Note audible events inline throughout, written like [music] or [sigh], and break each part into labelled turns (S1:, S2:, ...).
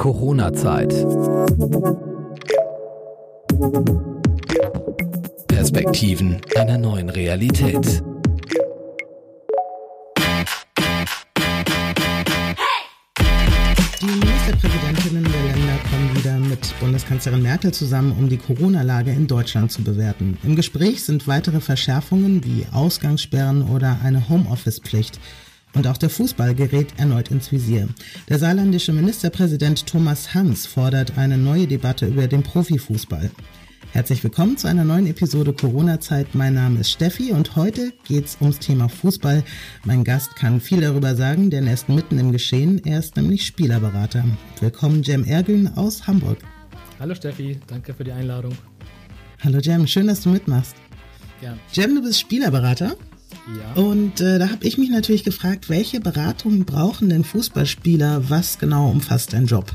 S1: Corona-Zeit. Perspektiven einer neuen Realität.
S2: Die Ministerpräsidentinnen der Länder kommen wieder mit Bundeskanzlerin Merkel zusammen, um die Corona-Lage in Deutschland zu bewerten. Im Gespräch sind weitere Verschärfungen wie Ausgangssperren oder eine Homeoffice-Pflicht. Und auch der Fußball gerät erneut ins Visier. Der saarländische Ministerpräsident Thomas Hans fordert eine neue Debatte über den Profifußball. Herzlich willkommen zu einer neuen Episode Corona-Zeit. Mein Name ist Steffi und heute geht's ums Thema Fußball. Mein Gast kann viel darüber sagen, denn er ist mitten im Geschehen. Er ist nämlich Spielerberater. Willkommen, Jem Ergün aus Hamburg.
S3: Hallo Steffi, danke für die Einladung.
S2: Hallo Jem, schön, dass du mitmachst. Ja. Jem, du bist Spielerberater. Ja. Und äh, da habe ich mich natürlich gefragt, welche Beratungen brauchen denn Fußballspieler? Was genau umfasst dein Job?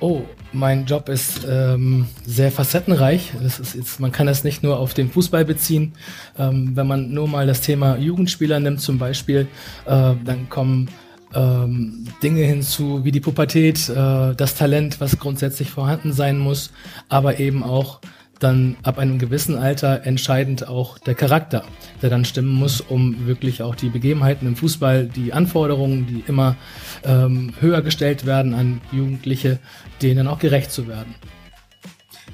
S3: Oh, mein Job ist ähm, sehr facettenreich. Das ist jetzt, man kann das nicht nur auf den Fußball beziehen. Ähm, wenn man nur mal das Thema Jugendspieler nimmt zum Beispiel, äh, dann kommen ähm, Dinge hinzu wie die Pubertät, äh, das Talent, was grundsätzlich vorhanden sein muss, aber eben auch dann ab einem gewissen Alter entscheidend auch der Charakter, der dann stimmen muss, um wirklich auch die Begebenheiten im Fußball, die Anforderungen, die immer ähm, höher gestellt werden an Jugendliche, denen auch gerecht zu werden.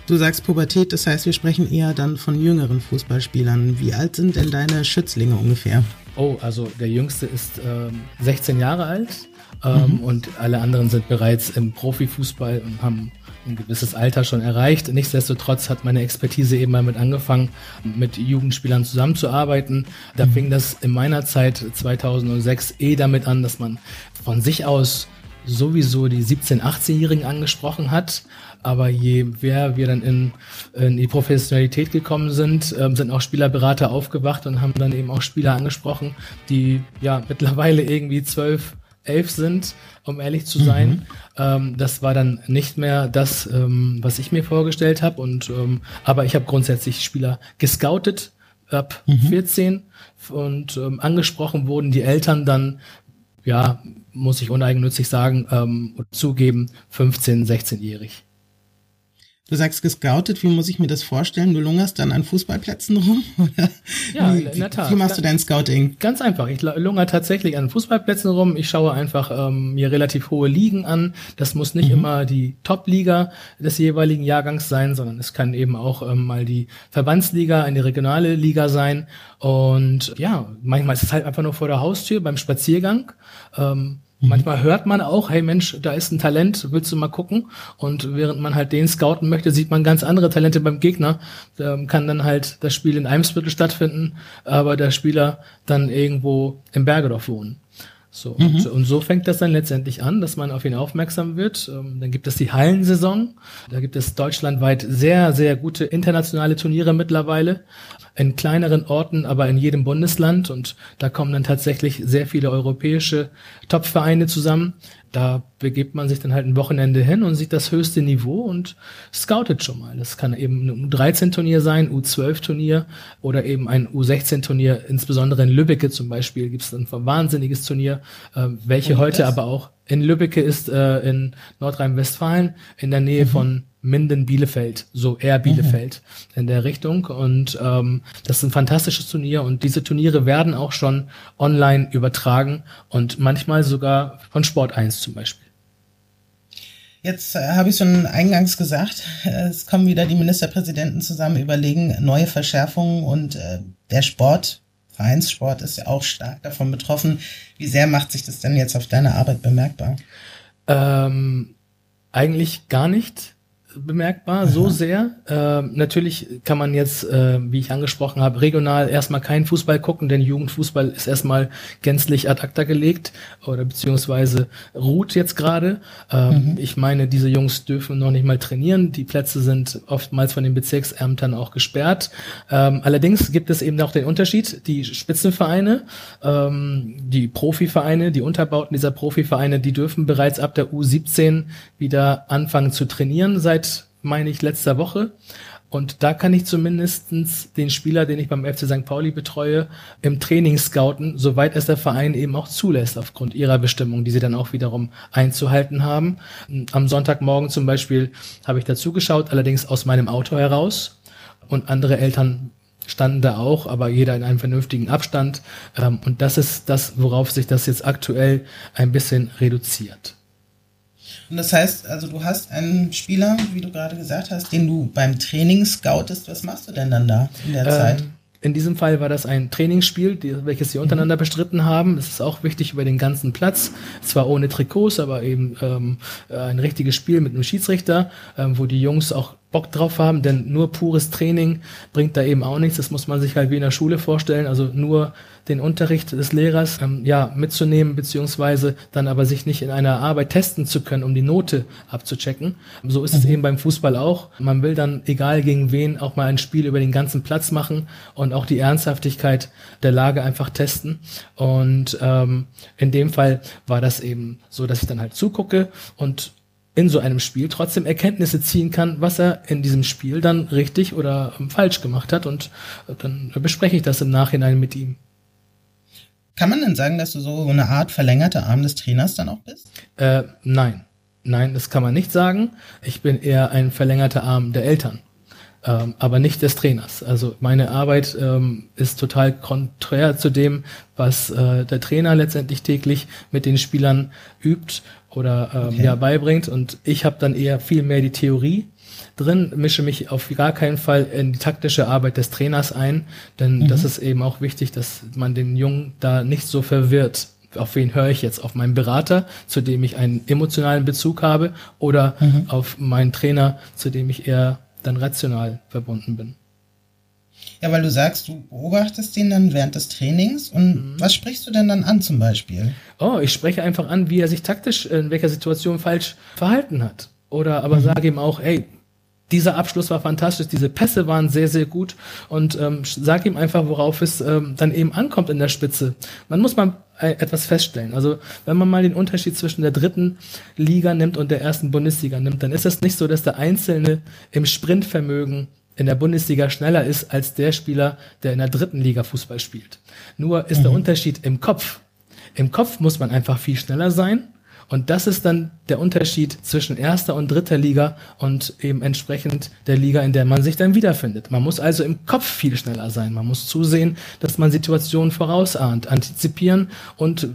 S2: Du sagst Pubertät, das heißt, wir sprechen eher dann von jüngeren Fußballspielern. Wie alt sind denn deine Schützlinge ungefähr?
S3: Oh, also der jüngste ist ähm, 16 Jahre alt ähm, mhm. und alle anderen sind bereits im Profifußball und haben ein gewisses Alter schon erreicht. Nichtsdestotrotz hat meine Expertise eben damit angefangen, mit Jugendspielern zusammenzuarbeiten. Da mhm. fing das in meiner Zeit 2006 eh damit an, dass man von sich aus sowieso die 17-, 18-Jährigen angesprochen hat. Aber je mehr wir dann in, in die Professionalität gekommen sind, ähm, sind auch Spielerberater aufgewacht und haben dann eben auch Spieler angesprochen, die ja mittlerweile irgendwie zwölf, elf sind, um ehrlich zu sein. Mhm. Ähm, das war dann nicht mehr das, ähm, was ich mir vorgestellt habe. Und ähm, aber ich habe grundsätzlich Spieler gescoutet ab mhm. 14 und ähm, angesprochen wurden die Eltern dann, ja, muss ich uneigennützig sagen, ähm, zugeben, 15, 16-jährig.
S2: Du sagst gescoutet, wie muss ich mir das vorstellen? Du lungerst dann an Fußballplätzen rum? [laughs] Oder
S3: ja, wie, in der Tat.
S2: Wie machst du dein Scouting?
S3: Ganz einfach. Ich lungere tatsächlich an Fußballplätzen rum. Ich schaue einfach ähm, mir relativ hohe Ligen an. Das muss nicht mhm. immer die Top-Liga des jeweiligen Jahrgangs sein, sondern es kann eben auch ähm, mal die Verbandsliga, eine regionale Liga sein. Und ja, manchmal ist es halt einfach nur vor der Haustür beim Spaziergang. Ähm, Mhm. Manchmal hört man auch, hey Mensch, da ist ein Talent, willst du mal gucken? Und während man halt den scouten möchte, sieht man ganz andere Talente beim Gegner. Da kann dann halt das Spiel in Eimsviertel stattfinden, aber der Spieler dann irgendwo im Bergedorf wohnen. So, mhm. und, und, so fängt das dann letztendlich an, dass man auf ihn aufmerksam wird. Ähm, dann gibt es die Hallensaison. Da gibt es deutschlandweit sehr, sehr gute internationale Turniere mittlerweile in kleineren Orten, aber in jedem Bundesland. Und da kommen dann tatsächlich sehr viele europäische Top-Vereine zusammen. Da begibt man sich dann halt ein Wochenende hin und sieht das höchste Niveau und scoutet schon mal. Das kann eben ein U13-Turnier sein, U12-Turnier oder eben ein U16-Turnier. Insbesondere in Lübbecke zum Beispiel gibt es ein wahnsinniges Turnier, äh, welche heute aber auch in Lübbecke ist äh, in Nordrhein-Westfalen in der Nähe mhm. von Minden-Bielefeld, so eher Bielefeld mhm. in der Richtung. Und ähm, das ist ein fantastisches Turnier und diese Turniere werden auch schon online übertragen und manchmal sogar von Sport 1 zum Beispiel.
S2: Jetzt äh, habe ich schon eingangs gesagt, es kommen wieder die Ministerpräsidenten zusammen, überlegen neue Verschärfungen und äh, der Sport, Vereinssport ist ja auch stark davon betroffen. Wie sehr macht sich das denn jetzt auf deine Arbeit bemerkbar?
S3: Ähm, eigentlich gar nicht bemerkbar, so sehr. Äh, natürlich kann man jetzt, äh, wie ich angesprochen habe, regional erstmal keinen Fußball gucken, denn Jugendfußball ist erstmal gänzlich ad acta gelegt oder beziehungsweise ruht jetzt gerade. Ähm, mhm. Ich meine, diese Jungs dürfen noch nicht mal trainieren. Die Plätze sind oftmals von den Bezirksämtern auch gesperrt. Ähm, allerdings gibt es eben auch den Unterschied. Die Spitzenvereine, ähm, die Profivereine, die Unterbauten dieser Profivereine, die dürfen bereits ab der U17 wieder anfangen zu trainieren seit meine ich, letzter Woche. Und da kann ich zumindestens den Spieler, den ich beim FC St. Pauli betreue, im Training scouten, soweit es der Verein eben auch zulässt, aufgrund ihrer Bestimmung, die sie dann auch wiederum einzuhalten haben. Am Sonntagmorgen zum Beispiel habe ich dazu geschaut, allerdings aus meinem Auto heraus. Und andere Eltern standen da auch, aber jeder in einem vernünftigen Abstand. Ähm, und das ist das, worauf sich das jetzt aktuell ein bisschen reduziert.
S2: Und das heißt, also du hast einen Spieler, wie du gerade gesagt hast, den du beim Training scoutest. Was machst du denn dann da in der ähm, Zeit?
S3: In diesem Fall war das ein Trainingsspiel, die, welches sie untereinander mhm. bestritten haben. Es ist auch wichtig über den ganzen Platz. Zwar ohne Trikots, aber eben ähm, ein richtiges Spiel mit einem Schiedsrichter, ähm, wo die Jungs auch Bock drauf haben, denn nur pures Training bringt da eben auch nichts. Das muss man sich halt wie in der Schule vorstellen. Also nur den Unterricht des Lehrers ähm, ja mitzunehmen, beziehungsweise dann aber sich nicht in einer Arbeit testen zu können, um die Note abzuchecken. So ist mhm. es eben beim Fußball auch. Man will dann, egal gegen wen, auch mal ein Spiel über den ganzen Platz machen und auch die Ernsthaftigkeit der Lage einfach testen. Und ähm, in dem Fall war das eben so, dass ich dann halt zugucke und in so einem Spiel trotzdem Erkenntnisse ziehen kann, was er in diesem Spiel dann richtig oder falsch gemacht hat und dann bespreche ich das im Nachhinein mit ihm.
S2: Kann man denn sagen, dass du so eine Art verlängerter Arm des Trainers dann auch bist?
S3: Äh, nein. Nein, das kann man nicht sagen. Ich bin eher ein verlängerter Arm der Eltern, ähm, aber nicht des Trainers. Also meine Arbeit ähm, ist total konträr zu dem, was äh, der Trainer letztendlich täglich mit den Spielern übt oder ähm, okay. ja beibringt. Und ich habe dann eher viel mehr die Theorie drin, mische mich auf gar keinen Fall in die taktische Arbeit des Trainers ein, denn mhm. das ist eben auch wichtig, dass man den Jungen da nicht so verwirrt. Auf wen höre ich jetzt? Auf meinen Berater, zu dem ich einen emotionalen Bezug habe, oder mhm. auf meinen Trainer, zu dem ich eher dann rational verbunden bin.
S2: Ja, weil du sagst, du beobachtest den dann während des Trainings und mhm. was sprichst du denn dann an zum Beispiel?
S3: Oh, ich spreche einfach an, wie er sich taktisch in welcher Situation falsch verhalten hat. Oder aber mhm. sage ihm auch, hey, dieser Abschluss war fantastisch, diese Pässe waren sehr, sehr gut und ähm, sag ihm einfach, worauf es ähm, dann eben ankommt in der Spitze. Man muss mal äh, etwas feststellen. Also wenn man mal den Unterschied zwischen der dritten Liga nimmt und der ersten Bundesliga nimmt, dann ist es nicht so, dass der Einzelne im Sprintvermögen in der Bundesliga schneller ist als der Spieler, der in der dritten Liga Fußball spielt. Nur ist mhm. der Unterschied im Kopf. Im Kopf muss man einfach viel schneller sein. Und das ist dann der Unterschied zwischen erster und dritter Liga und eben entsprechend der Liga, in der man sich dann wiederfindet. Man muss also im Kopf viel schneller sein. Man muss zusehen, dass man Situationen vorausahnt, antizipieren und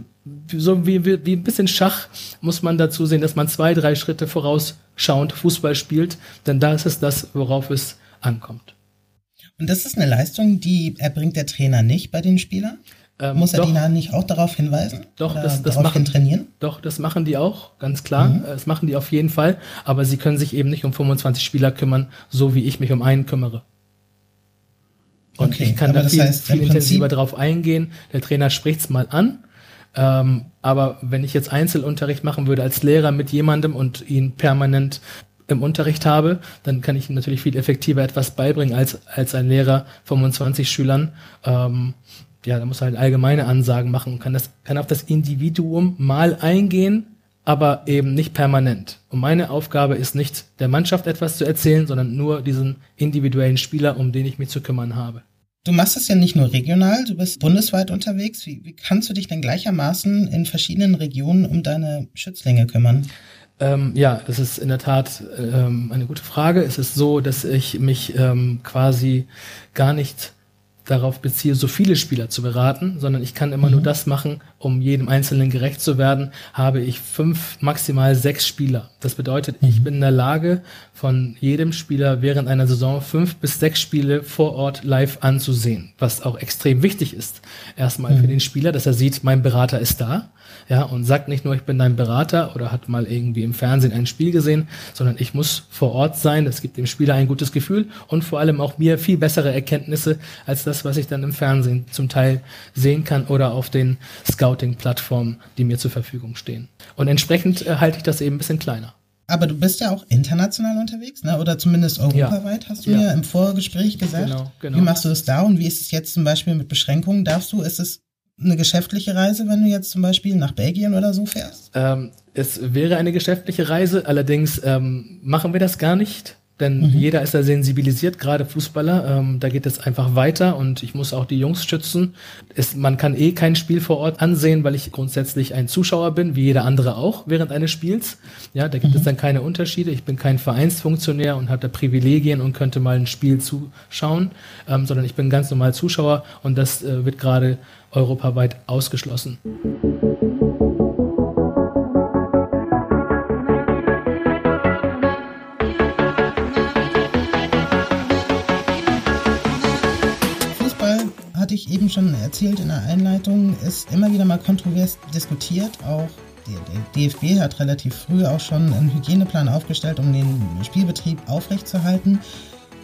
S3: so wie, wie, wie ein bisschen Schach muss man dazu sehen, dass man zwei, drei Schritte vorausschauend Fußball spielt, denn da ist es das, worauf es ankommt.
S2: Und das ist eine Leistung, die erbringt der Trainer nicht bei den Spielern? Ähm, Muss er doch, die dann nicht auch darauf hinweisen?
S3: Doch, das, das machen, trainieren? Doch, das machen die auch, ganz klar. Mhm. Das machen die auf jeden Fall. Aber sie können sich eben nicht um 25 Spieler kümmern, so wie ich mich um einen kümmere. Und okay, ich kann da viel, heißt, viel intensiver drauf eingehen. Der Trainer spricht's mal an. Ähm, aber wenn ich jetzt Einzelunterricht machen würde als Lehrer mit jemandem und ihn permanent im Unterricht habe, dann kann ich natürlich viel effektiver etwas beibringen als, als ein Lehrer 25 Schülern. Ähm, ja, da muss er halt allgemeine Ansagen machen und kann das, kann auf das Individuum mal eingehen, aber eben nicht permanent. Und meine Aufgabe ist nicht, der Mannschaft etwas zu erzählen, sondern nur diesen individuellen Spieler, um den ich mich zu kümmern habe.
S2: Du machst das ja nicht nur regional, du bist bundesweit unterwegs. Wie, wie kannst du dich denn gleichermaßen in verschiedenen Regionen um deine Schützlinge kümmern?
S3: Ähm, ja, das ist in der Tat ähm, eine gute Frage. Es ist so, dass ich mich ähm, quasi gar nicht darauf beziehe, so viele Spieler zu beraten, sondern ich kann immer mhm. nur das machen, um jedem Einzelnen gerecht zu werden, habe ich fünf, maximal sechs Spieler. Das bedeutet, mhm. ich bin in der Lage, von jedem Spieler während einer Saison fünf bis sechs Spiele vor Ort live anzusehen, was auch extrem wichtig ist. Erstmal mhm. für den Spieler, dass er sieht, mein Berater ist da ja, und sagt nicht nur, ich bin dein Berater oder hat mal irgendwie im Fernsehen ein Spiel gesehen, sondern ich muss vor Ort sein. Das gibt dem Spieler ein gutes Gefühl und vor allem auch mir viel bessere Erkenntnisse als das, was ich dann im Fernsehen zum Teil sehen kann oder auf den Scouting-Plattformen, die mir zur Verfügung stehen. Und entsprechend äh, halte ich das eben ein bisschen kleiner.
S2: Aber du bist ja auch international unterwegs, ne? oder zumindest europaweit, ja. hast du ja. mir im Vorgespräch gesagt. Genau, genau. Wie machst du das da und wie ist es jetzt zum Beispiel mit Beschränkungen? Darfst du, ist es eine geschäftliche Reise, wenn du jetzt zum Beispiel nach Belgien oder so fährst?
S3: Ähm, es wäre eine geschäftliche Reise, allerdings ähm, machen wir das gar nicht. Denn mhm. jeder ist da sensibilisiert, gerade Fußballer. Ähm, da geht es einfach weiter und ich muss auch die Jungs schützen. Es, man kann eh kein Spiel vor Ort ansehen, weil ich grundsätzlich ein Zuschauer bin, wie jeder andere auch während eines Spiels. Ja, da gibt mhm. es dann keine Unterschiede. Ich bin kein Vereinsfunktionär und habe da Privilegien und könnte mal ein Spiel zuschauen, ähm, sondern ich bin ganz normal Zuschauer und das äh, wird gerade europaweit ausgeschlossen.
S2: Eben schon erzählt in der Einleitung, ist immer wieder mal kontrovers diskutiert. Auch der DFB hat relativ früh auch schon einen Hygieneplan aufgestellt, um den Spielbetrieb aufrechtzuerhalten.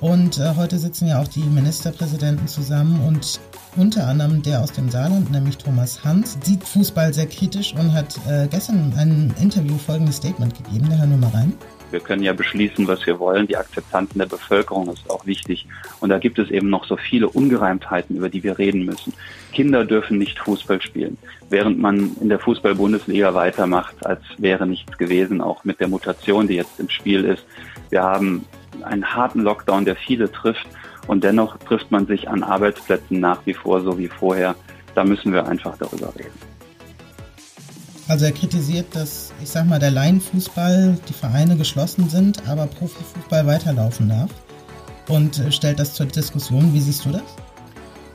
S2: Und äh, heute sitzen ja auch die Ministerpräsidenten zusammen und unter anderem der aus dem Saarland, nämlich Thomas Hans, sieht Fußball sehr kritisch und hat äh, gestern in einem Interview folgendes Statement gegeben. Da hören wir mal rein.
S4: Wir können ja beschließen, was wir wollen. Die Akzeptanz der Bevölkerung ist auch wichtig. Und da gibt es eben noch so viele Ungereimtheiten, über die wir reden müssen. Kinder dürfen nicht Fußball spielen, während man in der Fußball-Bundesliga weitermacht, als wäre nichts gewesen, auch mit der Mutation, die jetzt im Spiel ist. Wir haben einen harten Lockdown, der viele trifft. Und dennoch trifft man sich an Arbeitsplätzen nach wie vor so wie vorher. Da müssen wir einfach darüber reden.
S2: Also er kritisiert, dass, ich sag mal, der Laienfußball, die Vereine geschlossen sind, aber Profifußball weiterlaufen darf. Und stellt das zur Diskussion. Wie siehst du das?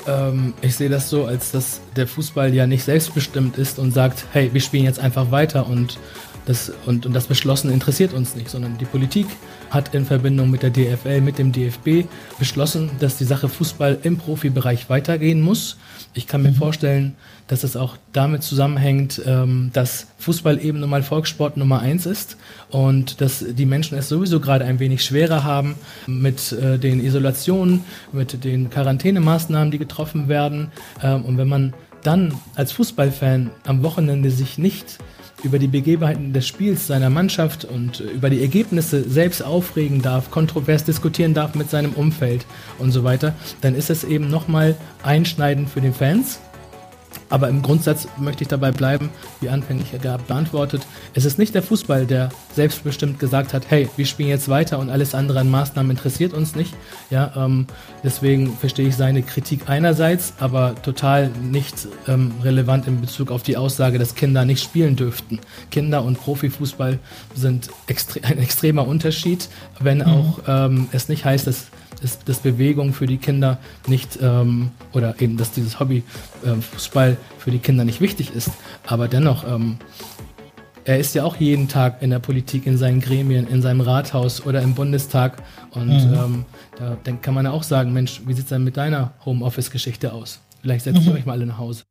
S3: Ähm, ich sehe das so, als dass der Fußball ja nicht selbstbestimmt ist und sagt, hey, wir spielen jetzt einfach weiter und das, und, und das Beschlossen interessiert uns nicht, sondern die Politik hat in Verbindung mit der DFL, mit dem DFB beschlossen, dass die Sache Fußball im Profibereich weitergehen muss. Ich kann mir mhm. vorstellen, dass es auch damit zusammenhängt, ähm, dass Fußball eben nun mal Volkssport Nummer eins ist und dass die Menschen es sowieso gerade ein wenig schwerer haben mit äh, den Isolationen, mit den Quarantänemaßnahmen, die getroffen werden. Ähm, und wenn man dann als Fußballfan am Wochenende sich nicht über die Begebenheiten des Spiels seiner Mannschaft und über die Ergebnisse selbst aufregen darf, kontrovers diskutieren darf mit seinem Umfeld und so weiter, dann ist es eben nochmal einschneidend für den Fans aber im Grundsatz möchte ich dabei bleiben, wie anfänglich gehabt beantwortet. Es ist nicht der Fußball, der selbstbestimmt gesagt hat, hey, wir spielen jetzt weiter und alles andere an Maßnahmen interessiert uns nicht. Ja, ähm, deswegen verstehe ich seine Kritik einerseits, aber total nicht ähm, relevant in Bezug auf die Aussage, dass Kinder nicht spielen dürften. Kinder und Profifußball sind extre ein extremer Unterschied, wenn mhm. auch ähm, es nicht heißt, dass ist, dass Bewegung für die Kinder nicht ähm, oder eben, dass dieses Hobby ähm, Fußball für die Kinder nicht wichtig ist. Aber dennoch, ähm, er ist ja auch jeden Tag in der Politik, in seinen Gremien, in seinem Rathaus oder im Bundestag. Und mhm. ähm, da dann kann man ja auch sagen, Mensch, wie sieht es denn mit deiner Homeoffice-Geschichte aus? Vielleicht setzt mhm. ihr euch mal alle nach Hause.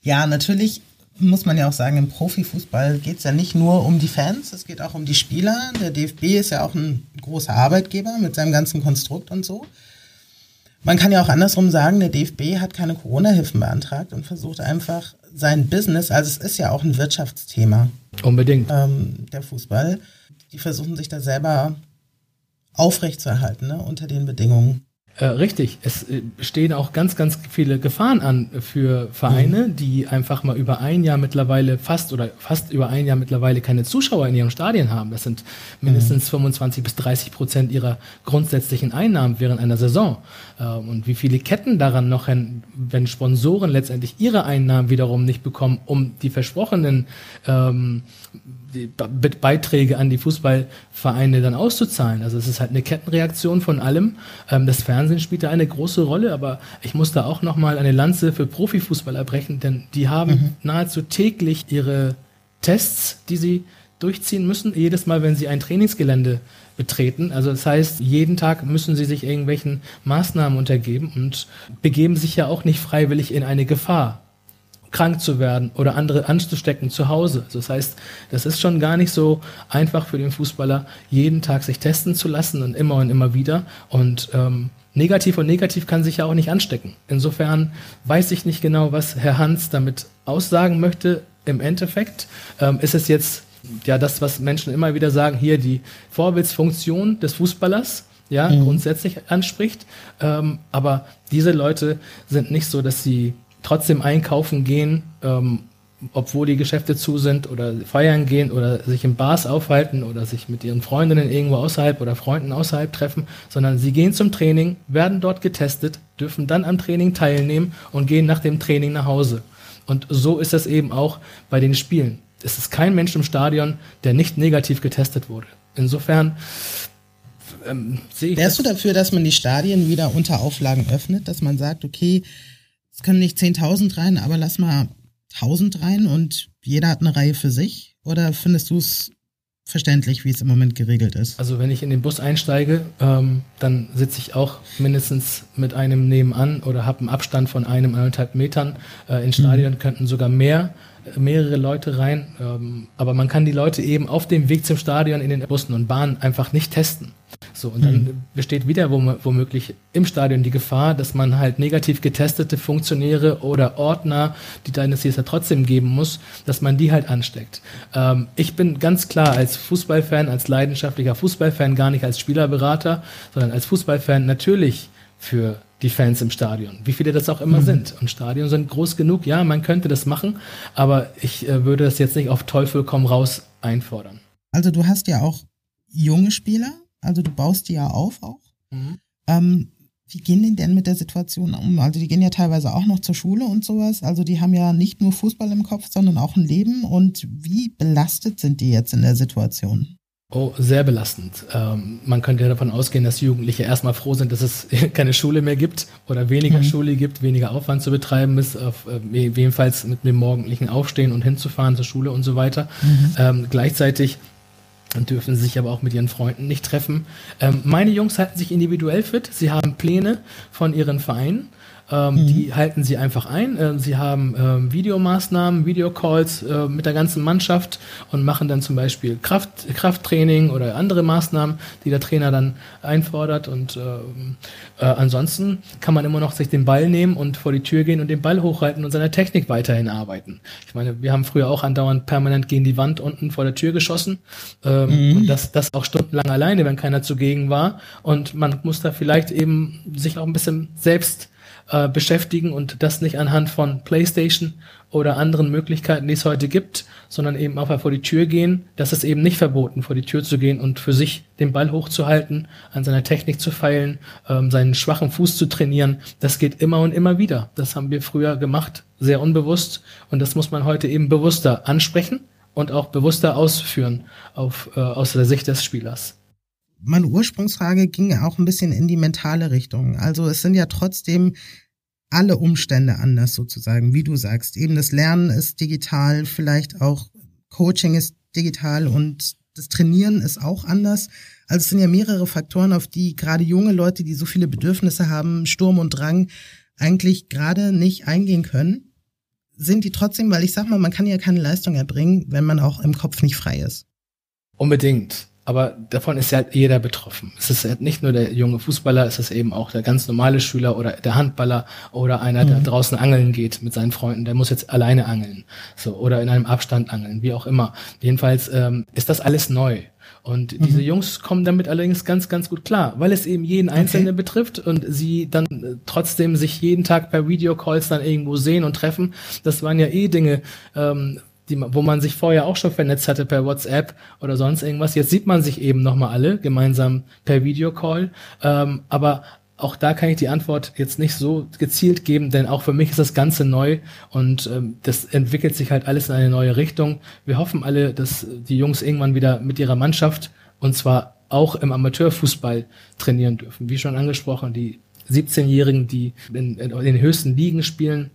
S2: Ja, natürlich muss man ja auch sagen, im Profifußball geht es ja nicht nur um die Fans, es geht auch um die Spieler. Der DFB ist ja auch ein großer Arbeitgeber mit seinem ganzen Konstrukt und so. Man kann ja auch andersrum sagen, der DFB hat keine Corona-Hilfen beantragt und versucht einfach sein Business, also es ist ja auch ein Wirtschaftsthema.
S3: Unbedingt.
S2: Ähm, der Fußball. Die versuchen sich da selber aufrechtzuerhalten ne, unter den Bedingungen.
S3: Äh, richtig, es äh, stehen auch ganz, ganz viele Gefahren an für Vereine, mhm. die einfach mal über ein Jahr mittlerweile fast oder fast über ein Jahr mittlerweile keine Zuschauer in ihren Stadien haben. Das sind mindestens mhm. 25 bis 30 Prozent ihrer grundsätzlichen Einnahmen während einer Saison. Äh, und wie viele Ketten daran noch, wenn Sponsoren letztendlich ihre Einnahmen wiederum nicht bekommen, um die versprochenen ähm, die Beiträge an die Fußballvereine dann auszuzahlen. Also es ist halt eine Kettenreaktion von allem. Ähm, das Fernsehen spielt da eine große Rolle, aber ich muss da auch nochmal eine Lanze für Profifußball erbrechen, denn die haben mhm. nahezu täglich ihre Tests, die sie durchziehen müssen, jedes Mal, wenn sie ein Trainingsgelände betreten. Also das heißt, jeden Tag müssen sie sich irgendwelchen Maßnahmen untergeben und begeben sich ja auch nicht freiwillig in eine Gefahr krank zu werden oder andere anzustecken zu Hause. Also das heißt, das ist schon gar nicht so einfach für den Fußballer, jeden Tag sich testen zu lassen und immer und immer wieder. Und ähm, negativ und negativ kann sich ja auch nicht anstecken. Insofern weiß ich nicht genau, was Herr Hans damit aussagen möchte. Im Endeffekt ähm, ist es jetzt ja das, was Menschen immer wieder sagen, hier die Vorbildsfunktion des Fußballers ja, mhm. grundsätzlich anspricht. Ähm, aber diese Leute sind nicht so, dass sie trotzdem einkaufen gehen, ähm, obwohl die Geschäfte zu sind oder feiern gehen oder sich in Bars aufhalten oder sich mit ihren Freundinnen irgendwo außerhalb oder Freunden außerhalb treffen, sondern sie gehen zum Training, werden dort getestet, dürfen dann am Training teilnehmen und gehen nach dem Training nach Hause. Und so ist das eben auch bei den Spielen. Es ist kein Mensch im Stadion, der nicht negativ getestet wurde. Insofern
S2: ähm, sehe ich. Wärst du dafür, dass man die Stadien wieder unter Auflagen öffnet, dass man sagt, okay, es können nicht 10.000 rein, aber lass mal 1000 rein und jeder hat eine Reihe für sich? Oder findest du es verständlich, wie es im Moment geregelt ist?
S3: Also wenn ich in den Bus einsteige, ähm, dann sitze ich auch mindestens mit einem nebenan oder habe einen Abstand von einem, eineinhalb Metern. Äh, in Stadion mhm. könnten sogar mehr mehrere Leute rein. Ähm, aber man kann die Leute eben auf dem Weg zum Stadion in den Bussen und Bahnen einfach nicht testen. So, und dann hm. besteht wieder womöglich im Stadion die Gefahr, dass man halt negativ getestete Funktionäre oder Ordner, die deines ja trotzdem geben muss, dass man die halt ansteckt. Ähm, ich bin ganz klar als Fußballfan, als leidenschaftlicher Fußballfan, gar nicht als Spielerberater, sondern als Fußballfan natürlich für die Fans im Stadion, wie viele das auch immer mhm. sind. Und Stadien sind groß genug, ja, man könnte das machen, aber ich äh, würde das jetzt nicht auf Teufel komm raus einfordern.
S2: Also du hast ja auch junge Spieler, also du baust die ja auf auch. Mhm. Ähm, wie gehen die denn mit der Situation um? Also die gehen ja teilweise auch noch zur Schule und sowas. Also die haben ja nicht nur Fußball im Kopf, sondern auch ein Leben. Und wie belastet sind die jetzt in der Situation?
S3: Oh, sehr belastend. Ähm, man könnte ja davon ausgehen, dass Jugendliche erstmal froh sind, dass es [laughs] keine Schule mehr gibt oder weniger mhm. Schule gibt, weniger Aufwand zu betreiben ist, auf, äh, jedenfalls mit dem morgendlichen Aufstehen und hinzufahren zur Schule und so weiter. Mhm. Ähm, gleichzeitig dürfen sie sich aber auch mit ihren Freunden nicht treffen. Ähm, meine Jungs halten sich individuell fit. Sie haben Pläne von ihren Vereinen ähm, mhm. Die halten sie einfach ein. Ähm, sie haben ähm, Videomaßnahmen, Videocalls äh, mit der ganzen Mannschaft und machen dann zum Beispiel Kraft, Krafttraining oder andere Maßnahmen, die der Trainer dann einfordert. Und ähm, äh, ansonsten kann man immer noch sich den Ball nehmen und vor die Tür gehen und den Ball hochhalten und seine Technik weiterhin arbeiten. Ich meine, wir haben früher auch andauernd permanent gegen die Wand unten vor der Tür geschossen. Ähm, mhm. Und das, das auch stundenlang alleine, wenn keiner zugegen war. Und man muss da vielleicht eben sich auch ein bisschen selbst äh, beschäftigen und das nicht anhand von PlayStation oder anderen Möglichkeiten, die es heute gibt, sondern eben auch mal vor die Tür gehen. Das ist eben nicht verboten, vor die Tür zu gehen und für sich den Ball hochzuhalten, an seiner Technik zu feilen, ähm, seinen schwachen Fuß zu trainieren. Das geht immer und immer wieder. Das haben wir früher gemacht, sehr unbewusst und das muss man heute eben bewusster ansprechen und auch bewusster ausführen auf, äh, aus der Sicht des Spielers
S2: meine Ursprungsfrage ging auch ein bisschen in die mentale Richtung. Also es sind ja trotzdem alle Umstände anders sozusagen, wie du sagst. Eben das Lernen ist digital, vielleicht auch Coaching ist digital und das Trainieren ist auch anders. Also es sind ja mehrere Faktoren, auf die gerade junge Leute, die so viele Bedürfnisse haben, Sturm und Drang, eigentlich gerade nicht eingehen können. Sind die trotzdem, weil ich sag mal, man kann ja keine Leistung erbringen, wenn man auch im Kopf nicht frei ist.
S3: Unbedingt. Aber davon ist ja jeder betroffen. Es ist halt nicht nur der junge Fußballer, es ist eben auch der ganz normale Schüler oder der Handballer oder einer, der mhm. draußen angeln geht mit seinen Freunden. Der muss jetzt alleine angeln, so oder in einem Abstand angeln, wie auch immer. Jedenfalls ähm, ist das alles neu. Und mhm. diese Jungs kommen damit allerdings ganz, ganz gut klar, weil es eben jeden Einzelnen okay. betrifft und sie dann äh, trotzdem sich jeden Tag per Videocalls dann irgendwo sehen und treffen. Das waren ja eh Dinge, ähm, die, wo man sich vorher auch schon vernetzt hatte per WhatsApp oder sonst irgendwas. Jetzt sieht man sich eben nochmal alle gemeinsam per Videocall. Ähm, aber auch da kann ich die Antwort jetzt nicht so gezielt geben, denn auch für mich ist das Ganze neu und ähm, das entwickelt sich halt alles in eine neue Richtung. Wir hoffen alle, dass die Jungs irgendwann wieder mit ihrer Mannschaft und zwar auch im Amateurfußball trainieren dürfen. Wie schon angesprochen, die 17-Jährigen, die in, in, den höchsten Ligen spielen,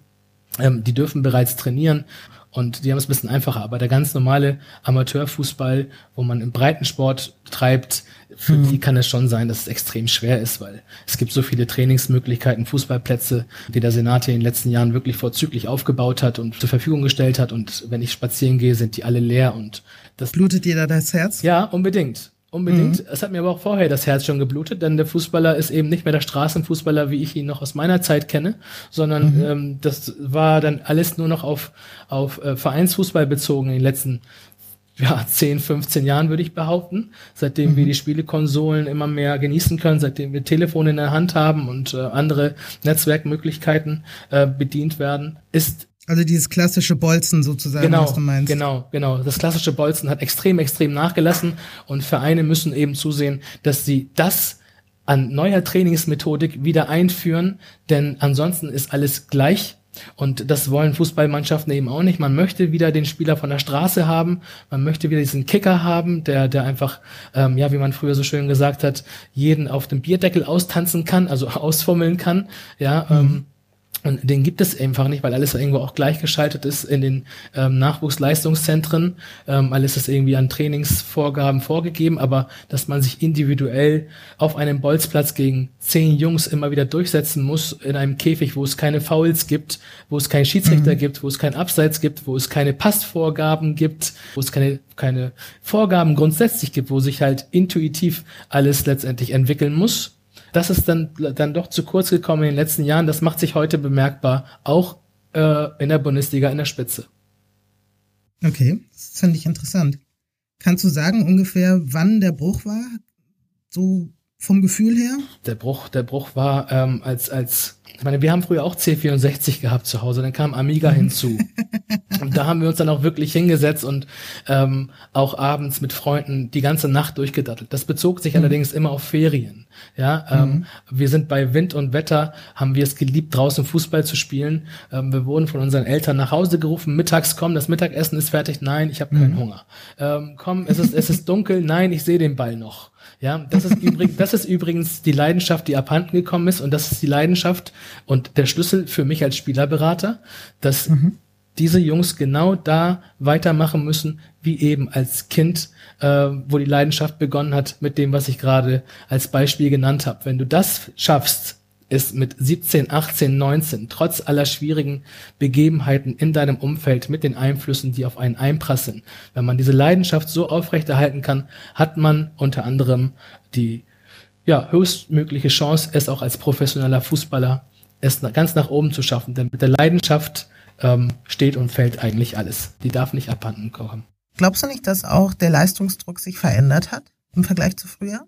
S3: ähm, die dürfen bereits trainieren und die haben es ein bisschen einfacher. Aber der ganz normale Amateurfußball, wo man im Breitensport treibt, für mhm. die kann es schon sein, dass es extrem schwer ist, weil es gibt so viele Trainingsmöglichkeiten, Fußballplätze, die der Senat hier in den letzten Jahren wirklich vorzüglich aufgebaut hat und zur Verfügung gestellt hat. Und wenn ich spazieren gehe, sind die alle leer und
S2: das blutet dir da das Herz?
S3: Ja, unbedingt. Unbedingt. Mhm. Es hat mir aber auch vorher das Herz schon geblutet, denn der Fußballer ist eben nicht mehr der Straßenfußballer, wie ich ihn noch aus meiner Zeit kenne, sondern mhm. ähm, das war dann alles nur noch auf, auf äh, Vereinsfußball bezogen in den letzten ja, 10, 15 Jahren, würde ich behaupten. Seitdem mhm. wir die Spielekonsolen immer mehr genießen können, seitdem wir Telefone in der Hand haben und äh, andere Netzwerkmöglichkeiten äh, bedient werden, ist
S2: Also dieses klassische Bolzen sozusagen,
S3: genau,
S2: was du meinst.
S3: Genau, genau. Das klassische Bolzen hat extrem, extrem nachgelassen und Vereine müssen eben zusehen, dass sie das an neuer Trainingsmethodik wieder einführen, denn ansonsten ist alles gleich. Und das wollen Fußballmannschaften eben auch nicht. Man möchte wieder den Spieler von der Straße haben. Man möchte wieder diesen Kicker haben, der, der einfach, ähm, ja, wie man früher so schön gesagt hat, jeden auf dem Bierdeckel austanzen kann, also [laughs] ausfummeln kann. Ja, mhm. ähm, und den gibt es einfach nicht, weil alles irgendwo auch gleichgeschaltet ist in den ähm, Nachwuchsleistungszentren. Ähm, alles ist irgendwie an Trainingsvorgaben vorgegeben, aber dass man sich individuell auf einem Bolzplatz gegen zehn Jungs immer wieder durchsetzen muss, in einem Käfig, wo es keine Fouls gibt, wo es keinen Schiedsrichter mhm. gibt, wo es keinen Abseits gibt, wo es keine Passvorgaben gibt, wo es keine, keine Vorgaben grundsätzlich gibt, wo sich halt intuitiv alles letztendlich entwickeln muss das ist dann, dann doch zu kurz gekommen in den letzten Jahren. Das macht sich heute bemerkbar, auch äh, in der Bundesliga in der Spitze.
S2: Okay, das finde ich interessant. Kannst du sagen ungefähr, wann der Bruch war? So vom Gefühl her?
S3: Der Bruch, der Bruch war ähm, als als ich meine, wir haben früher auch C64 gehabt zu Hause, dann kam Amiga hinzu. [laughs] und da haben wir uns dann auch wirklich hingesetzt und ähm, auch abends mit Freunden die ganze Nacht durchgedattelt. Das bezog sich mhm. allerdings immer auf Ferien. Ja, ähm, mhm. wir sind bei Wind und Wetter, haben wir es geliebt, draußen Fußball zu spielen. Ähm, wir wurden von unseren Eltern nach Hause gerufen, mittags komm, das Mittagessen ist fertig. Nein, ich habe keinen mhm. Hunger. Ähm, komm, es ist, es ist dunkel. Nein, ich sehe den Ball noch. Ja, das ist übrigens, das ist übrigens die Leidenschaft, die abhanden gekommen ist und das ist die Leidenschaft und der Schlüssel für mich als Spielerberater, dass mhm. diese Jungs genau da weitermachen müssen, wie eben als Kind, äh, wo die Leidenschaft begonnen hat mit dem, was ich gerade als Beispiel genannt habe. Wenn du das schaffst, ist mit 17, 18, 19, trotz aller schwierigen Begebenheiten in deinem Umfeld mit den Einflüssen, die auf einen einprasseln, wenn man diese Leidenschaft so aufrechterhalten kann, hat man unter anderem die ja, höchstmögliche Chance, es auch als professioneller Fußballer es ganz nach oben zu schaffen. Denn mit der Leidenschaft ähm, steht und fällt eigentlich alles. Die darf nicht abhanden kommen.
S2: Glaubst du nicht, dass auch der Leistungsdruck sich verändert hat im Vergleich zu früher?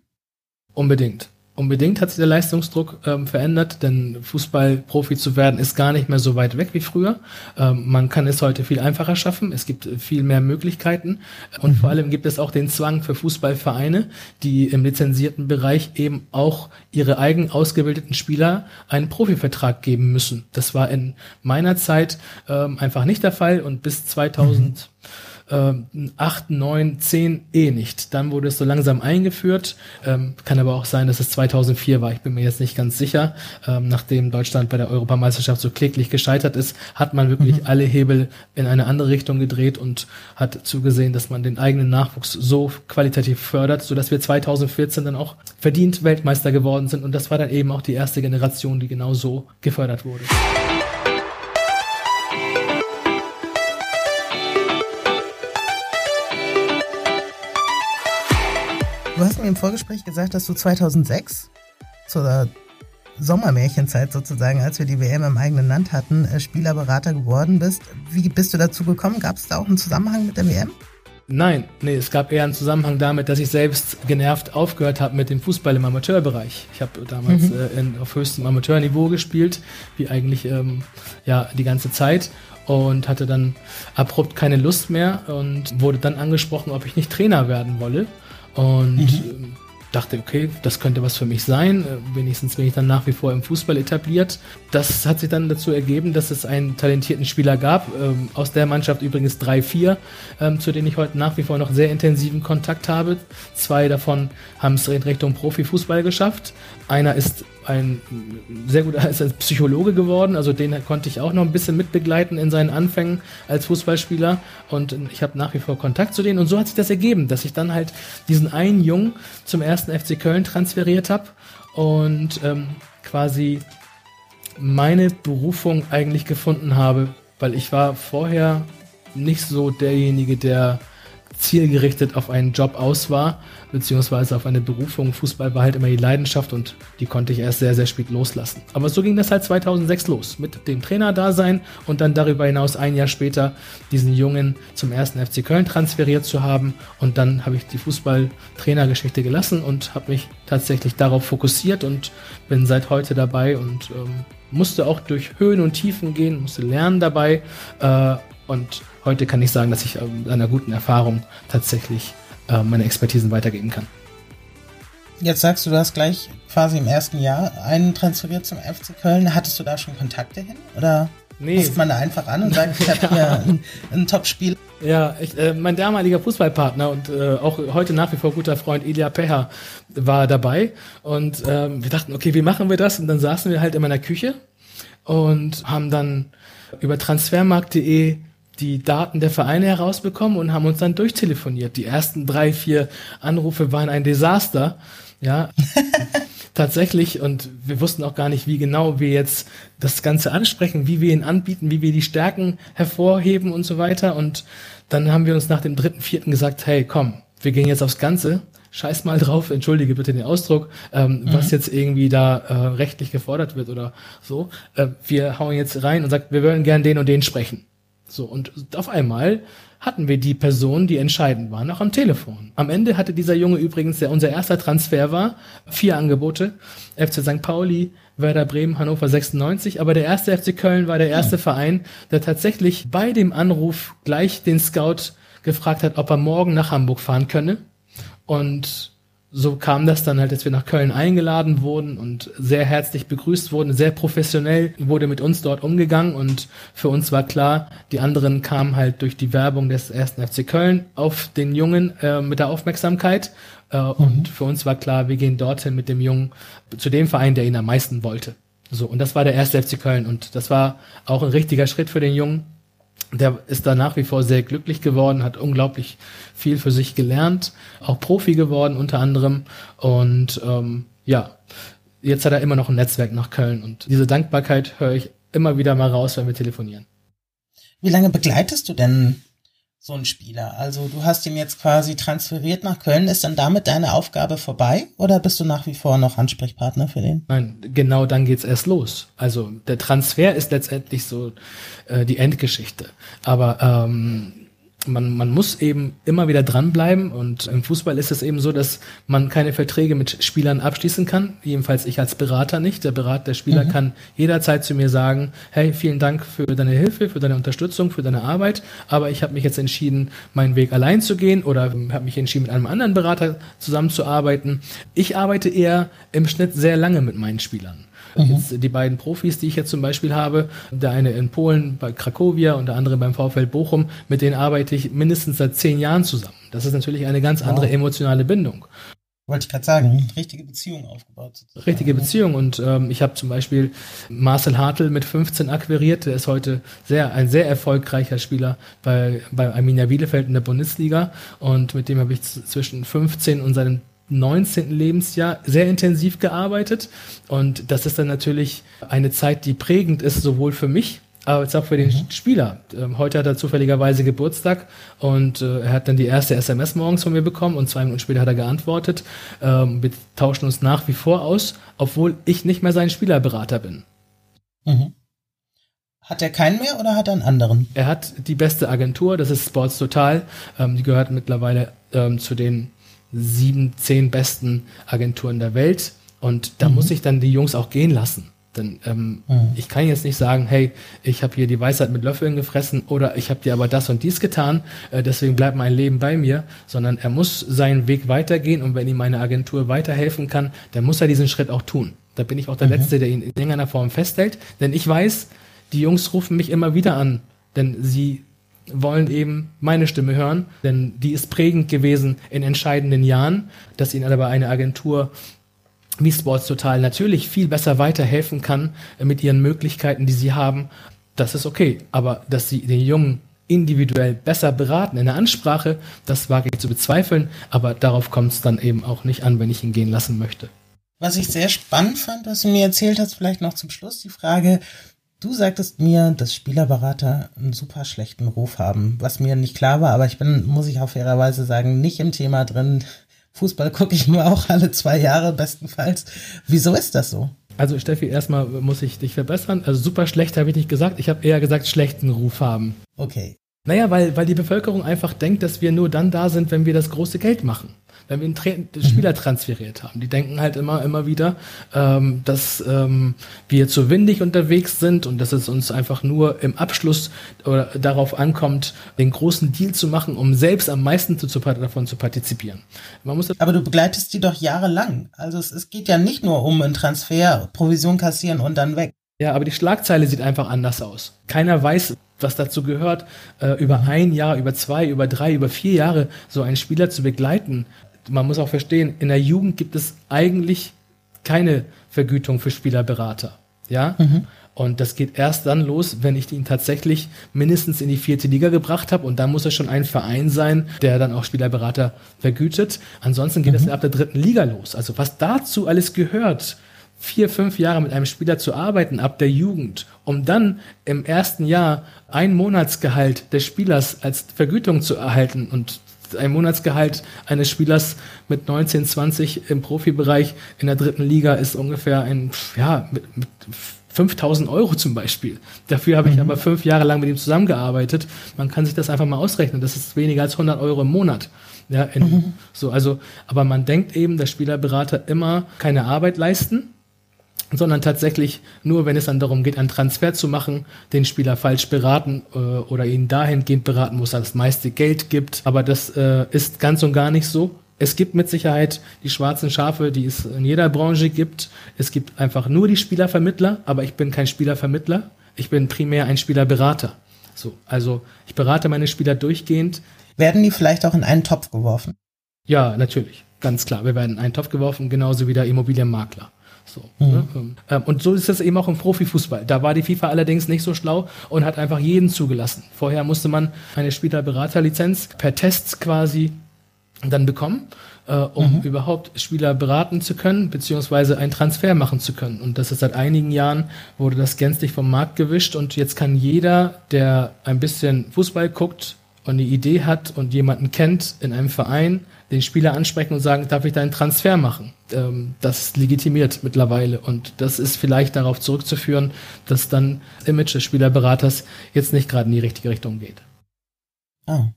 S3: Unbedingt. Unbedingt hat sich der Leistungsdruck ähm, verändert, denn Fußballprofi zu werden ist gar nicht mehr so weit weg wie früher. Ähm, man kann es heute viel einfacher schaffen. Es gibt viel mehr Möglichkeiten und mhm. vor allem gibt es auch den Zwang für Fußballvereine, die im lizenzierten Bereich eben auch ihre eigen ausgebildeten Spieler einen Profivertrag geben müssen. Das war in meiner Zeit ähm, einfach nicht der Fall und bis 2000 mhm äh, 8, 9, 10 eh nicht. Dann wurde es so langsam eingeführt. Ähm, kann aber auch sein, dass es 2004 war. Ich bin mir jetzt nicht ganz sicher. Ähm, nachdem Deutschland bei der Europameisterschaft so kläglich gescheitert ist, hat man wirklich mhm. alle Hebel in eine andere Richtung gedreht und hat zugesehen, dass man den eigenen Nachwuchs so qualitativ fördert, sodass wir 2014 dann auch verdient Weltmeister geworden sind. Und das war dann eben auch die erste Generation, die genau so gefördert wurde.
S2: Du hast mir im Vorgespräch gesagt, dass du 2006 zur Sommermärchenzeit sozusagen, als wir die WM im eigenen Land hatten, äh, Spielerberater geworden bist. Wie bist du dazu gekommen? Gab es da auch einen Zusammenhang mit der WM?
S3: Nein, nee, es gab eher einen Zusammenhang damit, dass ich selbst genervt aufgehört habe mit dem Fußball im Amateurbereich. Ich habe damals mhm. äh, in, auf höchstem Amateurniveau gespielt, wie eigentlich ähm, ja die ganze Zeit und hatte dann abrupt keine Lust mehr und wurde dann angesprochen, ob ich nicht Trainer werden wolle. Und mhm. Ähm, dachte, okay, das könnte was für mich sein. Äh, wenigstens bin ich dann nach wie vor im Fußball etabliert. Das hat sich dann dazu ergeben, dass es einen talentierten Spieler gab, ähm, aus der Mannschaft übrigens drei, vier, ähm, zu denen ich heute nach wie vor noch sehr intensiven Kontakt habe. Zwei davon haben es in Richtung Profifußball geschafft. Einer ist ein sehr guter [laughs] Psychologe geworden, also den konnte ich auch noch ein bisschen mitbegleiten in seinen Anfängen als Fußballspieler. Und ich habe nach wie vor Kontakt zu denen. Und so hat sich das ergeben, dass ich dann halt diesen einen Jungen zum ersten FC Köln transferiert habe und ähm, quasi meine Berufung eigentlich gefunden habe, weil ich war vorher nicht so derjenige, der zielgerichtet auf einen Job aus war, beziehungsweise auf eine Berufung. Fußball war halt immer die Leidenschaft und die konnte ich erst sehr, sehr spät loslassen. Aber so ging das halt 2006 los, mit dem Trainer-Dasein und dann darüber hinaus ein Jahr später diesen Jungen zum ersten FC Köln transferiert zu haben. Und dann habe ich die Fußball-Trainergeschichte gelassen und habe mich tatsächlich darauf fokussiert und bin seit heute dabei und ähm, musste auch durch Höhen und Tiefen gehen, musste lernen dabei. Äh, und heute kann ich sagen, dass ich ähm, einer guten Erfahrung tatsächlich äh, meine Expertisen weitergeben kann.
S2: Jetzt sagst du, du hast gleich quasi im ersten Jahr einen transferiert zum FC Köln. Hattest du da schon Kontakte hin? Oder nee. ruft man da einfach an und sagt, ich habe hier [laughs] ein, ein Top-Spiel?
S3: Ja, ich, äh, mein damaliger Fußballpartner und äh, auch heute nach wie vor guter Freund Elia Pecher war dabei. Und ähm, wir dachten, okay, wie machen wir das? Und dann saßen wir halt in meiner Küche und haben dann über transfermarkt.de die Daten der Vereine herausbekommen und haben uns dann durchtelefoniert. Die ersten drei, vier Anrufe waren ein Desaster. Ja, [laughs] tatsächlich. Und wir wussten auch gar nicht, wie genau wir jetzt das Ganze ansprechen, wie wir ihn anbieten, wie wir die Stärken hervorheben und so weiter. Und dann haben wir uns nach dem dritten, vierten gesagt, hey, komm, wir gehen jetzt aufs Ganze. Scheiß mal drauf, entschuldige bitte den Ausdruck, ähm, mhm. was jetzt irgendwie da äh, rechtlich gefordert wird oder so. Äh, wir hauen jetzt rein und sagen, wir wollen gern den und den sprechen. So, und auf einmal hatten wir die Personen, die entscheidend waren, auch am Telefon. Am Ende hatte dieser Junge übrigens, der unser erster Transfer war, vier Angebote. FC St. Pauli, Werder Bremen, Hannover 96. Aber der erste FC Köln war der erste ja. Verein, der tatsächlich bei dem Anruf gleich den Scout gefragt hat, ob er morgen nach Hamburg fahren könne. Und so kam das dann halt, dass wir nach Köln eingeladen wurden und sehr herzlich begrüßt wurden, sehr professionell wurde mit uns dort umgegangen und für uns war klar, die anderen kamen halt durch die Werbung des ersten FC Köln auf den Jungen äh, mit der Aufmerksamkeit äh, mhm. und für uns war klar, wir gehen dorthin mit dem Jungen zu dem Verein, der ihn am meisten wollte. So, und das war der erste FC Köln und das war auch ein richtiger Schritt für den Jungen, der ist da nach wie vor sehr glücklich geworden, hat unglaublich viel für sich gelernt, auch Profi geworden unter anderem. Und ähm, ja, jetzt hat er immer noch ein Netzwerk nach Köln und diese Dankbarkeit höre ich immer wieder mal raus, wenn wir telefonieren.
S2: Wie lange begleitest du denn so ein Spieler? Also du hast ihn jetzt quasi transferiert nach Köln. Ist dann damit deine Aufgabe vorbei oder bist du nach wie vor noch Ansprechpartner für den?
S3: Nein, genau dann geht's erst los. Also der Transfer ist letztendlich so äh, die Endgeschichte. Aber ähm, man, man muss eben immer wieder dranbleiben und im Fußball ist es eben so, dass man keine Verträge mit Spielern abschließen kann. Jedenfalls ich als Berater nicht. Der Berater, der Spieler mhm. kann jederzeit zu mir sagen, hey, vielen Dank für deine Hilfe, für deine Unterstützung, für deine Arbeit, aber ich habe mich jetzt entschieden, meinen Weg allein zu gehen oder habe mich entschieden, mit einem anderen Berater zusammenzuarbeiten. Ich arbeite eher im Schnitt sehr lange mit meinen Spielern. Mhm. Jetzt die beiden Profis, die ich jetzt zum Beispiel habe, der eine in Polen bei Krakowia und der andere beim VfL Bochum, mit denen arbeite ich mindestens seit zehn Jahren zusammen. Das ist natürlich eine ganz andere wow. emotionale Bindung.
S2: Wollte ich gerade sagen, richtige Beziehung aufgebaut.
S3: Sozusagen. Richtige Beziehung und ähm, ich habe zum Beispiel Marcel Hartl mit 15 akquiriert. Der ist heute sehr ein sehr erfolgreicher Spieler bei, bei Arminia Bielefeld in der Bundesliga und mit dem habe ich zwischen 15 und seinem 19. Lebensjahr sehr intensiv gearbeitet. Und das ist dann natürlich eine Zeit, die prägend ist, sowohl für mich, aber jetzt auch für den mhm. Spieler. Ähm, heute hat er zufälligerweise Geburtstag und äh, er hat dann die erste SMS morgens von mir bekommen und zwei Minuten später hat er geantwortet. Ähm, wir tauschen uns nach wie vor aus, obwohl ich nicht mehr sein Spielerberater bin.
S2: Mhm. Hat er keinen mehr oder hat er einen anderen?
S3: Er hat die beste Agentur, das ist Sports Total. Ähm, die gehört mittlerweile zu den sieben, zehn besten Agenturen der Welt. Und da mhm. muss ich dann die Jungs auch gehen lassen. Denn ähm, mhm. ich kann jetzt nicht sagen, hey, ich habe hier die Weisheit mit Löffeln gefressen oder ich habe dir aber das und dies getan, äh, deswegen bleibt mein Leben bei mir, sondern er muss seinen Weg weitergehen und wenn ihm meine Agentur weiterhelfen kann, dann muss er diesen Schritt auch tun. Da bin ich auch der mhm. Letzte, der ihn in irgendeiner Form festhält, denn ich weiß, die Jungs rufen mich immer wieder an, denn sie wollen eben meine Stimme hören, denn die ist prägend gewesen in entscheidenden Jahren, dass ihnen aber eine Agentur wie Sports Total natürlich viel besser weiterhelfen kann mit ihren Möglichkeiten, die sie haben. Das ist okay, aber dass sie den Jungen individuell besser beraten in der Ansprache, das wage ich zu bezweifeln, aber darauf kommt es dann eben auch nicht an, wenn ich ihn gehen lassen möchte.
S2: Was ich sehr spannend fand, was du mir erzählt hast, vielleicht noch zum Schluss die Frage, Du sagtest mir, dass Spielerberater einen super schlechten Ruf haben, was mir nicht klar war, aber ich bin, muss ich auch fairerweise sagen, nicht im Thema drin. Fußball gucke ich nur auch alle zwei Jahre bestenfalls. Wieso ist das so?
S3: Also Steffi, erstmal muss ich dich verbessern. Also super schlecht habe ich nicht gesagt. Ich habe eher gesagt, schlechten Ruf haben.
S2: Okay.
S3: Naja, weil, weil die Bevölkerung einfach denkt, dass wir nur dann da sind, wenn wir das große Geld machen wenn wir einen Tra mhm. Spieler transferiert haben. Die denken halt immer, immer wieder, ähm, dass ähm, wir zu windig unterwegs sind und dass es uns einfach nur im Abschluss oder darauf ankommt, den großen Deal zu machen, um selbst am meisten zu, zu, davon zu partizipieren.
S2: Man muss Aber du begleitest die doch jahrelang. Also es, es geht ja nicht nur um einen Transfer, Provision kassieren und dann weg.
S3: Ja, aber die Schlagzeile sieht einfach anders aus. Keiner weiß, was dazu gehört, äh, über ein Jahr, über zwei, über drei, über vier Jahre so einen Spieler zu begleiten man muss auch verstehen, in der Jugend gibt es eigentlich keine Vergütung für Spielerberater. Ja? Mhm. Und das geht erst dann los, wenn ich ihn tatsächlich mindestens in die vierte Liga gebracht habe. Und dann muss es schon ein Verein sein, der dann auch Spielerberater vergütet. Ansonsten geht es mhm. ab der dritten Liga los. Also was dazu alles gehört, vier, fünf Jahre mit einem Spieler zu arbeiten ab der Jugend, um dann im ersten Jahr ein Monatsgehalt des Spielers als Vergütung zu erhalten und ein Monatsgehalt eines Spielers mit 19, 20 im Profibereich in der dritten Liga ist ungefähr ein, ja, mit, mit 5000 Euro zum Beispiel. Dafür habe ich mhm. aber fünf Jahre lang mit ihm zusammengearbeitet. Man kann sich das einfach mal ausrechnen. Das ist weniger als 100 Euro im Monat. Ja, in, mhm. so, also, aber man denkt eben, dass Spielerberater immer keine Arbeit leisten, sondern tatsächlich nur, wenn es dann darum geht, einen Transfer zu machen, den Spieler falsch beraten äh, oder ihn dahingehend beraten, wo es das meiste Geld gibt. Aber das äh, ist ganz und gar nicht so. Es gibt mit Sicherheit die schwarzen Schafe, die es in jeder Branche gibt. Es gibt einfach nur die Spielervermittler, aber ich bin kein Spielervermittler. Ich bin primär ein Spielerberater. So, also ich berate meine Spieler durchgehend.
S2: Werden die vielleicht auch in einen Topf geworfen?
S3: Ja, natürlich. Ganz klar. Wir werden in einen Topf geworfen, genauso wie der Immobilienmakler. So, mhm. ne? Und so ist es eben auch im Profifußball. Da war die FIFA allerdings nicht so schlau und hat einfach jeden zugelassen. Vorher musste man eine Spielerberaterlizenz per Tests quasi dann bekommen, äh, um mhm. überhaupt Spieler beraten zu können, beziehungsweise einen Transfer machen zu können. Und das ist seit einigen Jahren, wurde das gänzlich vom Markt gewischt und jetzt kann jeder, der ein bisschen Fußball guckt und eine Idee hat und jemanden kennt in einem Verein, den Spieler ansprechen und sagen, darf ich deinen Transfer machen? Ähm, das legitimiert mittlerweile und das ist vielleicht darauf zurückzuführen, dass dann Image des Spielerberaters jetzt nicht gerade in die richtige Richtung geht.
S2: Ah.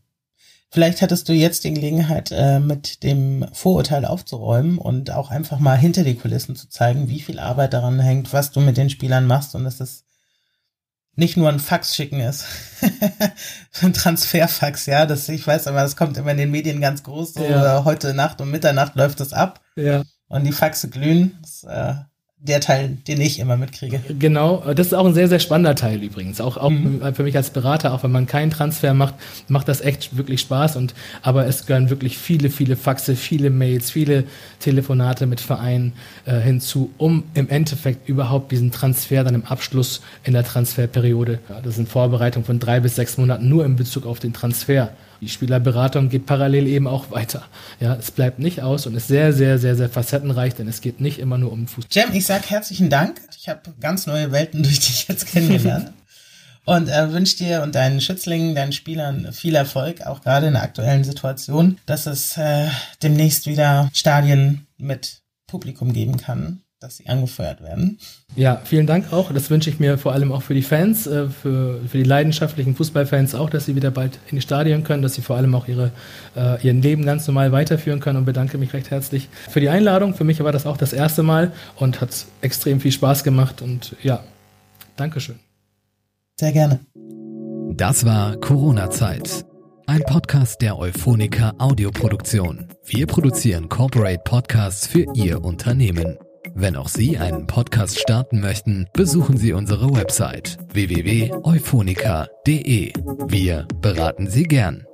S2: Vielleicht hattest du jetzt die Gelegenheit, äh, mit dem Vorurteil aufzuräumen und auch einfach mal hinter die Kulissen zu zeigen, wie viel Arbeit daran hängt, was du mit den Spielern machst und dass es nicht nur ein Fax schicken ist. [laughs] ein Transferfax, ja. Das, ich weiß aber, das kommt immer in den Medien ganz groß. So, ja. Äh, heute Nacht um Mitternacht läuft das ab. Ja. Und die Faxe glühen. Das, äh, der Teil, den ich immer mitkriege.
S3: Genau, das ist auch ein sehr, sehr spannender Teil übrigens. Auch, auch mhm. für mich als Berater, auch wenn man keinen Transfer macht, macht das echt wirklich Spaß. Und aber es gehören wirklich viele, viele Faxe, viele Mails, viele Telefonate mit Vereinen äh, hinzu, um im Endeffekt überhaupt diesen Transfer dann im Abschluss in der Transferperiode. Ja, das sind Vorbereitungen von drei bis sechs Monaten nur in Bezug auf den Transfer die Spielerberatung geht parallel eben auch weiter. Ja, es bleibt nicht aus und ist sehr, sehr, sehr, sehr facettenreich, denn es geht nicht immer nur um Fußball.
S2: Jam, ich sag herzlichen Dank. Ich habe ganz neue Welten [laughs] durch dich jetzt kennengelernt. und äh, wünsche dir und deinen Schützlingen, deinen Spielern viel Erfolg, auch gerade in der aktuellen Situation, dass es äh, demnächst wieder Stadien mit Publikum geben kann dass sie angefeuert werden.
S3: Ja, vielen Dank auch. Das wünsche ich mir vor allem auch für die Fans, äh, für, für die leidenschaftlichen Fußballfans auch, dass sie wieder bald in die Stadien können, dass sie vor allem auch ihre, äh, ihren Leben ganz normal weiterführen können und bedanke mich recht herzlich für die Einladung. Für mich war das auch das erste Mal und hat extrem viel Spaß gemacht und ja, Dankeschön.
S2: Sehr gerne.
S1: Das war Corona-Zeit. Ein Podcast der Euphonica Audioproduktion. Wir produzieren Corporate Podcasts für Ihr Unternehmen. Wenn auch Sie einen Podcast starten möchten, besuchen Sie unsere Website www.euphonica.de. Wir beraten Sie gern.